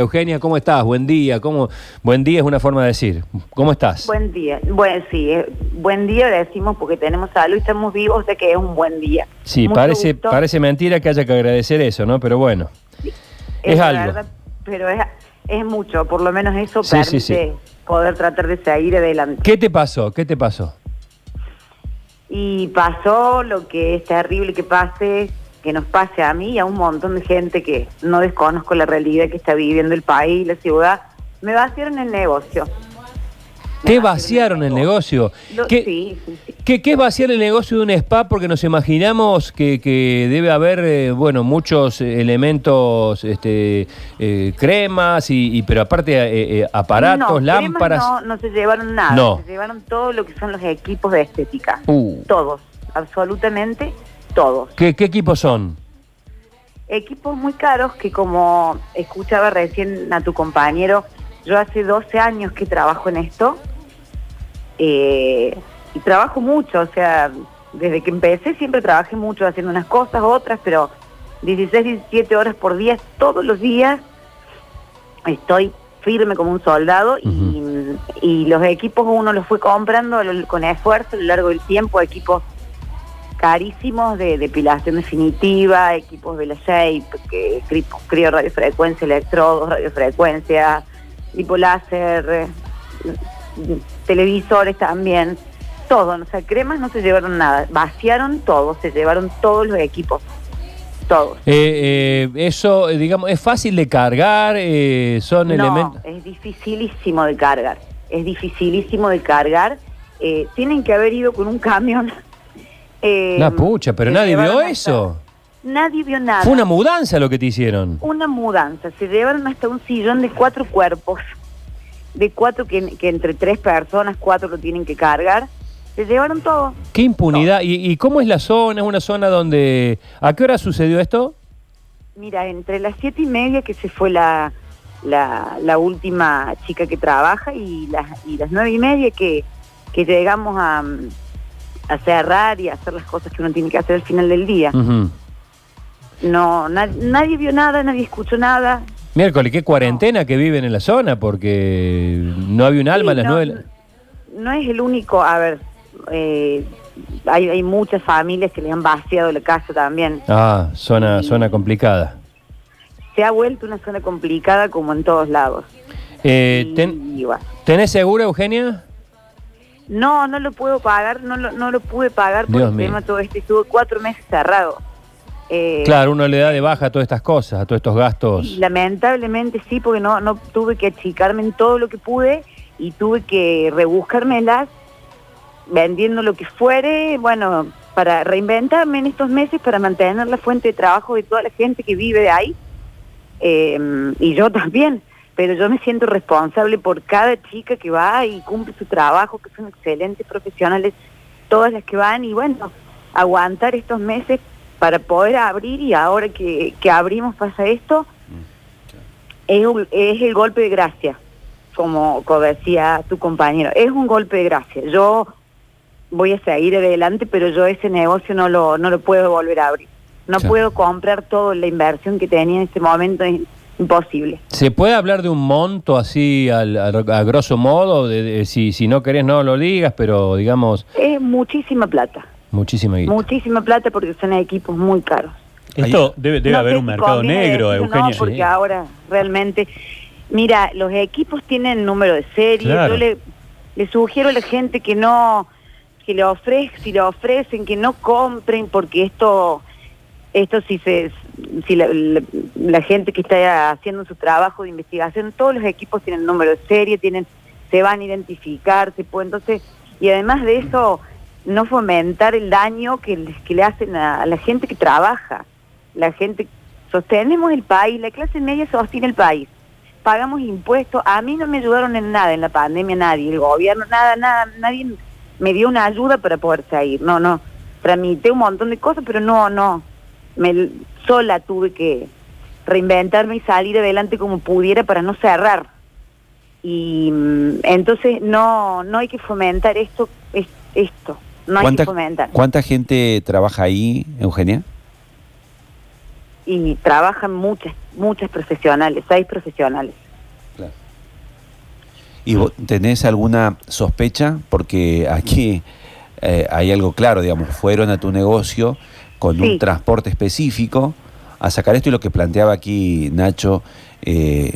Eugenia, ¿cómo estás? Buen día. ¿Cómo? Buen día es una forma de decir. ¿Cómo estás? Buen día. Bueno, sí, eh, buen día le decimos porque tenemos salud y estamos vivos, o sea que es un buen día. Sí, Mucho parece, gusto. parece mentira que haya que agradecer eso, ¿no? Pero bueno. es la algo. verdad, pero es, es mucho, por lo menos eso Sí, permite sí, sí. poder tratar de seguir adelante. ¿Qué te pasó? ¿Qué te pasó? Y pasó lo que es terrible que pase, que nos pase a mí y a un montón de gente que no desconozco la realidad que está viviendo el país, la ciudad. Me vaciaron el negocio. ¿Te vaciaron el negocio? Lo- ¿Qué, sí, sí, sí. qué- qué es vaciar el negocio de un spa? Porque nos imaginamos que, que debe haber, eh, bueno, muchos eh, elementos, este, eh, cremas, y, y- pero aparte eh, aparatos, No, lámparas. No, no se llevaron nada. No. Se llevaron todo lo que son los equipos de estética. Uh, Todos, absolutamente todos. ¿qué, ¿Qué equipos son? Equipos muy caros que como escuchaba recién a tu compañero, yo hace 12 años que trabajo en esto eh, y trabajo mucho, o sea, desde que empecé siempre trabajé mucho haciendo unas cosas, otras, pero 16, 17 horas por día, todos los días estoy firme como un soldado y, y los equipos uno los fue comprando con esfuerzo a lo largo del tiempo, equipos carísimos de depilación definitiva, equipos de la Shape, que cri- crío radiofrecuencia, electrodos, radiofrecuencia, hipoláser, televisores también, todo, o sea, cremas no se llevaron nada, vaciaron todo, se llevaron todos los equipos, todos. Eh, eh, eso, eh, digamos, es fácil de cargar, eh, son No, elementos... es dificilísimo de cargar, es dificilísimo de cargar, tienen que haber ido con un camión. Eh, La pucha, pero nadie vio eso. Nadie vio nada. Fue una mudanza lo que te hicieron. una mudanza. Se llevaron hasta un sillón de cuatro cuerpos, de cuatro que, que entre tres personas, cuatro lo tienen que cargar. Se llevaron todo. Qué impunidad. ¿Y, y cómo es la zona? ¿Es una zona donde... ¿A qué hora sucedió esto? Mira, entre las siete y media que se fue la, la, la última chica que trabaja y las, y las nueve y media que, que llegamos a, a cerrar y a hacer las cosas que uno tiene que hacer al final del día. No, na- nadie vio nada, nadie escuchó nada. Miércoles, qué cuarentena que viven en la zona, porque no había un alma a Sí, las no, nueve... No es el único, a ver, eh, hay, hay muchas familias que le han vaciado la casa también. Ah, zona, zona complicada. Se ha vuelto una zona complicada como en todos lados. Eh, Y, ten- bueno, ¿Tenés seguro, Eugenia? No, no lo puedo pagar, no lo, no lo pude pagar por Dios el mío. tema todo este. Estuve cuatro meses cerrado. Eh, Claro, uno le da de baja a todas estas cosas, a todos estos gastos. y lamentablemente sí, porque no, no tuve que achicarme en todo lo que pude y tuve que rebuscármelas vendiendo lo que fuere, bueno, para reinventarme en estos meses, para mantener la fuente de trabajo de toda la gente que vive de ahí, eh, y yo también, pero yo me siento responsable por cada chica que va y cumple su trabajo, que son excelentes profesionales, todas las que van, y bueno, aguantar estos meses para poder abrir y ahora que, que abrimos pasa esto, es, un- es el golpe de gracia, como, como decía tu compañero, es un golpe de gracia. Yo voy a seguir adelante, pero yo ese negocio no lo, no lo puedo volver a abrir. No Claro. puedo comprar toda la inversión que tenía en este momento, es imposible. ¿Se puede hablar de un monto así al- al- a, grosso modo? De, de- si, si no querés no lo digas, pero digamos, Es muchísima plata, muchísima guita. muchísima plata porque son equipos muy caros. Esto debe, debe No haber un mercado negro, Eugenia. No, porque Sí. ahora realmente, mira, los equipos tienen número de serie. Claro. Yo le, le sugiero a la gente que no, que le ofrezcan, si le ofrecen, que no compren, porque esto, esto si se, si la, gente que está haciendo su trabajo de investigación, todos los equipos tienen número de serie, tienen, se van a identificar, se puede, entonces, y además de eso, no fomentar el daño que le hacen a, a la gente que trabaja. La gente, sostenemos el país, la clase media sostiene el país, pagamos impuestos, a mí no me ayudaron en nada en la pandemia, nadie, el gobierno, nada, nada, nadie me dio una ayuda para poder salir, no, no, tramité un montón de cosas, pero no, no, me, sola tuve que reinventarme y salir adelante como pudiera para no cerrar. Y mm, entonces no, no hay que fomentar esto, es- esto, no hay que ¿Cuánta, fomentar. ¿Cuánta gente trabaja ahí, Eugenia? y trabajan muchas, muchas profesionales, seis profesionales. ¿Y vos tenés alguna sospecha? Porque aquí eh, hay algo claro, digamos, fueron a tu negocio con un transporte específico a sacar esto y lo que planteaba aquí Nacho, eh,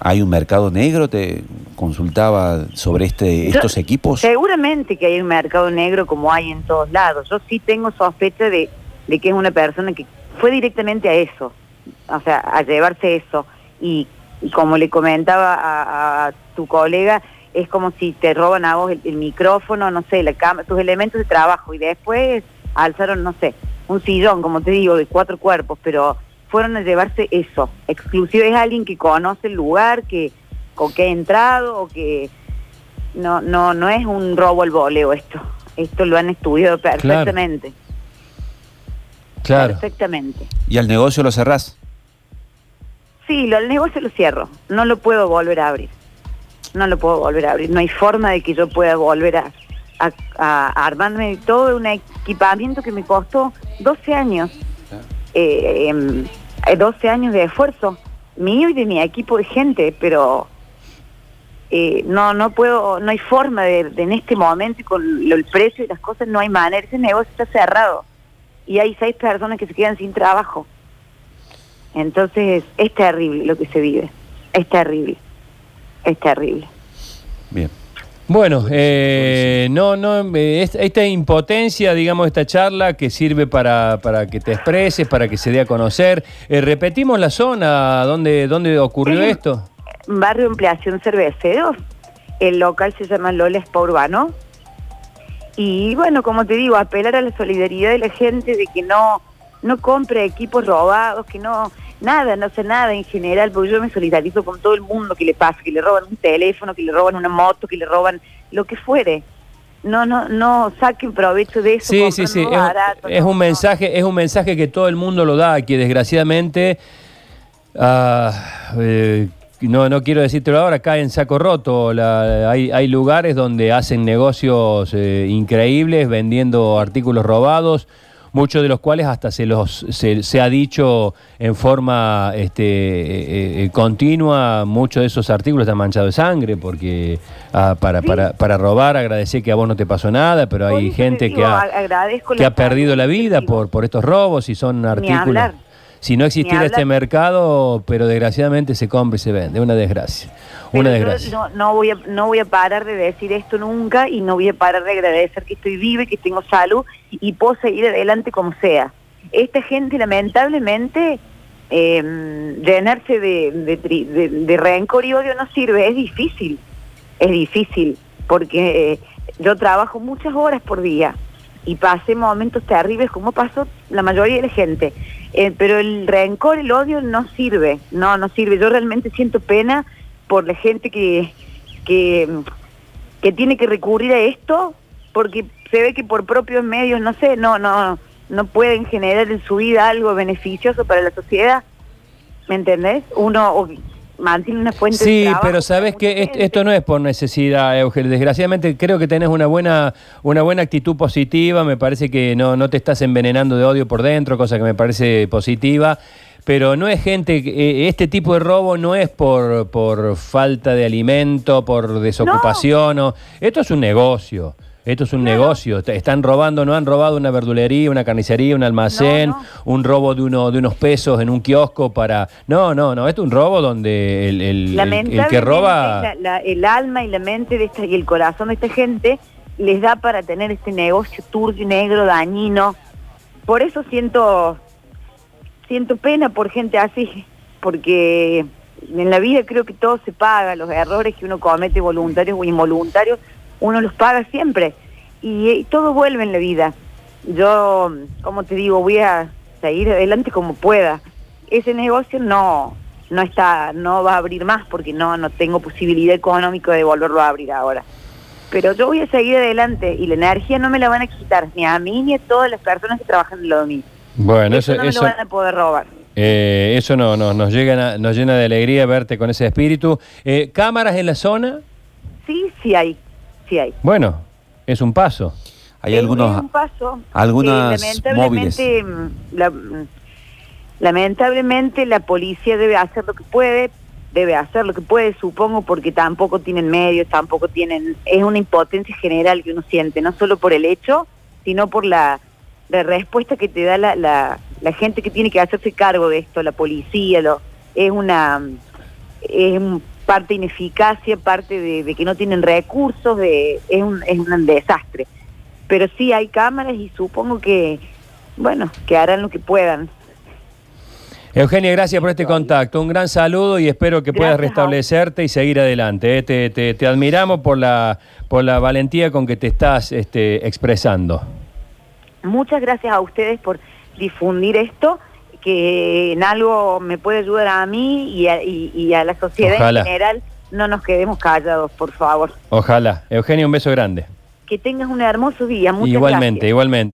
¿hay un mercado negro? ¿Te consultaba sobre este estos equipos? Seguramente que hay un mercado negro como hay en todos lados. Yo sí tengo sospecha de, de que es una persona que fue directamente a eso, o sea, a llevarse eso. Y, como le comentaba a, tu colega, es como si te roban a vos el, micrófono, no sé, la cama, tus elementos de trabajo y después alzaron, no sé, un sillón, como te digo, de cuatro cuerpos, pero fueron a llevarse eso. Exclusivo es alguien que conoce el lugar, que, o que ha entrado, o que no, no, no es un robo al voleo esto. Esto lo han estudiado perfectamente. Claro. Perfectamente. ¿Y al negocio lo cerrás? Sí, lo, al negocio lo cierro. No lo puedo volver a abrir. No lo puedo volver a abrir. No hay forma de que yo pueda volver a, a, armarme todo un equipamiento que me costó 12 años. Eh, 12 em, años de esfuerzo mío y de mi equipo de gente, pero eh, no no puedo, no hay forma de, en este momento con el precio y las cosas no hay manera. Ese negocio está cerrado y hay seis personas que se quedan sin trabajo. Entonces es terrible lo que se vive, es terrible, es terrible. Bien. Bueno, eh, no, no, eh, esta impotencia, digamos, esta charla que sirve para, para que te expreses, para que se dé a conocer. Eh, repetimos la zona donde, donde ocurrió esto. Barrio Ampliación Cerveceros. El local se llama Lola Spa Urbano. Y bueno, como te digo, apelar a la solidaridad de la gente de que no, no compre equipos robados, que no, nada, no sé nada en general, porque yo me solidarizo con todo el mundo que le pasa, que le roban un teléfono, que le roban una moto, que le roban lo que fuere. No, no, no saquen provecho de eso. Sí, sí, sí. es, un mensaje, es un mensaje que todo el mundo lo da, que desgraciadamente ah, eh, no, no quiero decírtelo ahora, acá en Saco Roto hay, hay, lugares donde hacen negocios eh, increíbles vendiendo artículos robados, muchos de los cuales hasta se los se, ha dicho en forma este, eh, eh, continua, muchos de esos artículos están manchados de sangre, porque ah, para, para, para robar agradecer que a vos no te pasó nada, pero hay gente que ha, que ha perdido la vida por, por estos robos y son artículos si no existiera este mercado, pero desgraciadamente se compra y se vende, una desgracia. una desgracia. No, voy a, no voy a parar de decir esto nunca y no voy a parar de agradecer que estoy viva y que tengo salud y, puedo seguir adelante como sea. Esta gente lamentablemente eh, llenarse de, de, de, rencor y odio no sirve, es difícil, es difícil, porque eh, yo trabajo muchas horas por día y pasé momentos terribles como pasó la mayoría de la gente. Eh, pero el rencor, el odio no sirve, no, no sirve. Yo realmente siento pena por la gente que, que, que tiene que recurrir a esto porque se ve que por propios medios, no sé, no, no, no pueden generar en su vida algo beneficioso para la sociedad. ¿Me entendés? Uno, una fuente sí, pero sabes que esto no es por necesidad, Eugenio. Desgraciadamente creo que tenés una buena, una buena actitud positiva. Me parece que no, no te estás envenenando de odio por dentro, cosa que me parece positiva. Pero no es gente, eh, este tipo de robo no es por, por falta de alimento, por desocupación. O, esto es un negocio. Esto es un negocio. Están robando, no han robado una verdulería, una carnicería, un almacén, un robo de, uno, de unos pesos en un kiosco para... No, no, no. Esto es un robo donde el, el, que roba... el alma y la mente de esta, y el corazón de esta gente les da para tener este negocio turbio, negro, dañino. Por eso siento, siento pena por gente así, porque en la vida creo que todo se paga, los errores que uno comete voluntarios o involuntarios uno los paga siempre y, todo vuelve en la vida. Yo, como te digo, voy a seguir adelante como pueda. Ese negocio no no está no va a abrir más porque no no tengo posibilidad económica de volverlo a abrir ahora. Pero yo voy a seguir adelante y la energía no me la van a quitar ni a mí ni a todas las personas que trabajan en lo mío. Bueno, eso, no me lo van a poder robar. Eh, eso no, no, nos, llega, nos llena de alegría verte con ese espíritu. Eh, ¿Cámaras en la zona? Sí, sí hay hay. Bueno, es un paso. Hay algunos, un paso. Algunas lamentablemente, mm, mm, lamentablemente la policía debe hacer lo que puede, debe hacer lo que puede, supongo, porque tampoco tienen medios, tampoco tienen, es una impotencia general que uno siente, no solo por el hecho, sino por la, la respuesta que te da la, la, la gente que tiene que hacerse cargo de esto, la policía, lo, es una es parte ineficacia, parte de, que no tienen recursos, de, es, un, es un desastre. Pero sí hay cámaras y supongo que, bueno, que harán lo que puedan. Eugenia, gracias por este contacto. Un gran saludo y espero que puedas restablecerte y seguir adelante. ¿eh? Te, te, te, admiramos por la, por la valentía con que te estás este, expresando. Muchas gracias a ustedes por difundir esto que en algo me puede ayudar a mí y a, la sociedad en general. No nos quedemos callados, por favor. Ojalá. Eugenia, un beso grande. Que tengas un hermoso día. Muchas igualmente, igualmente.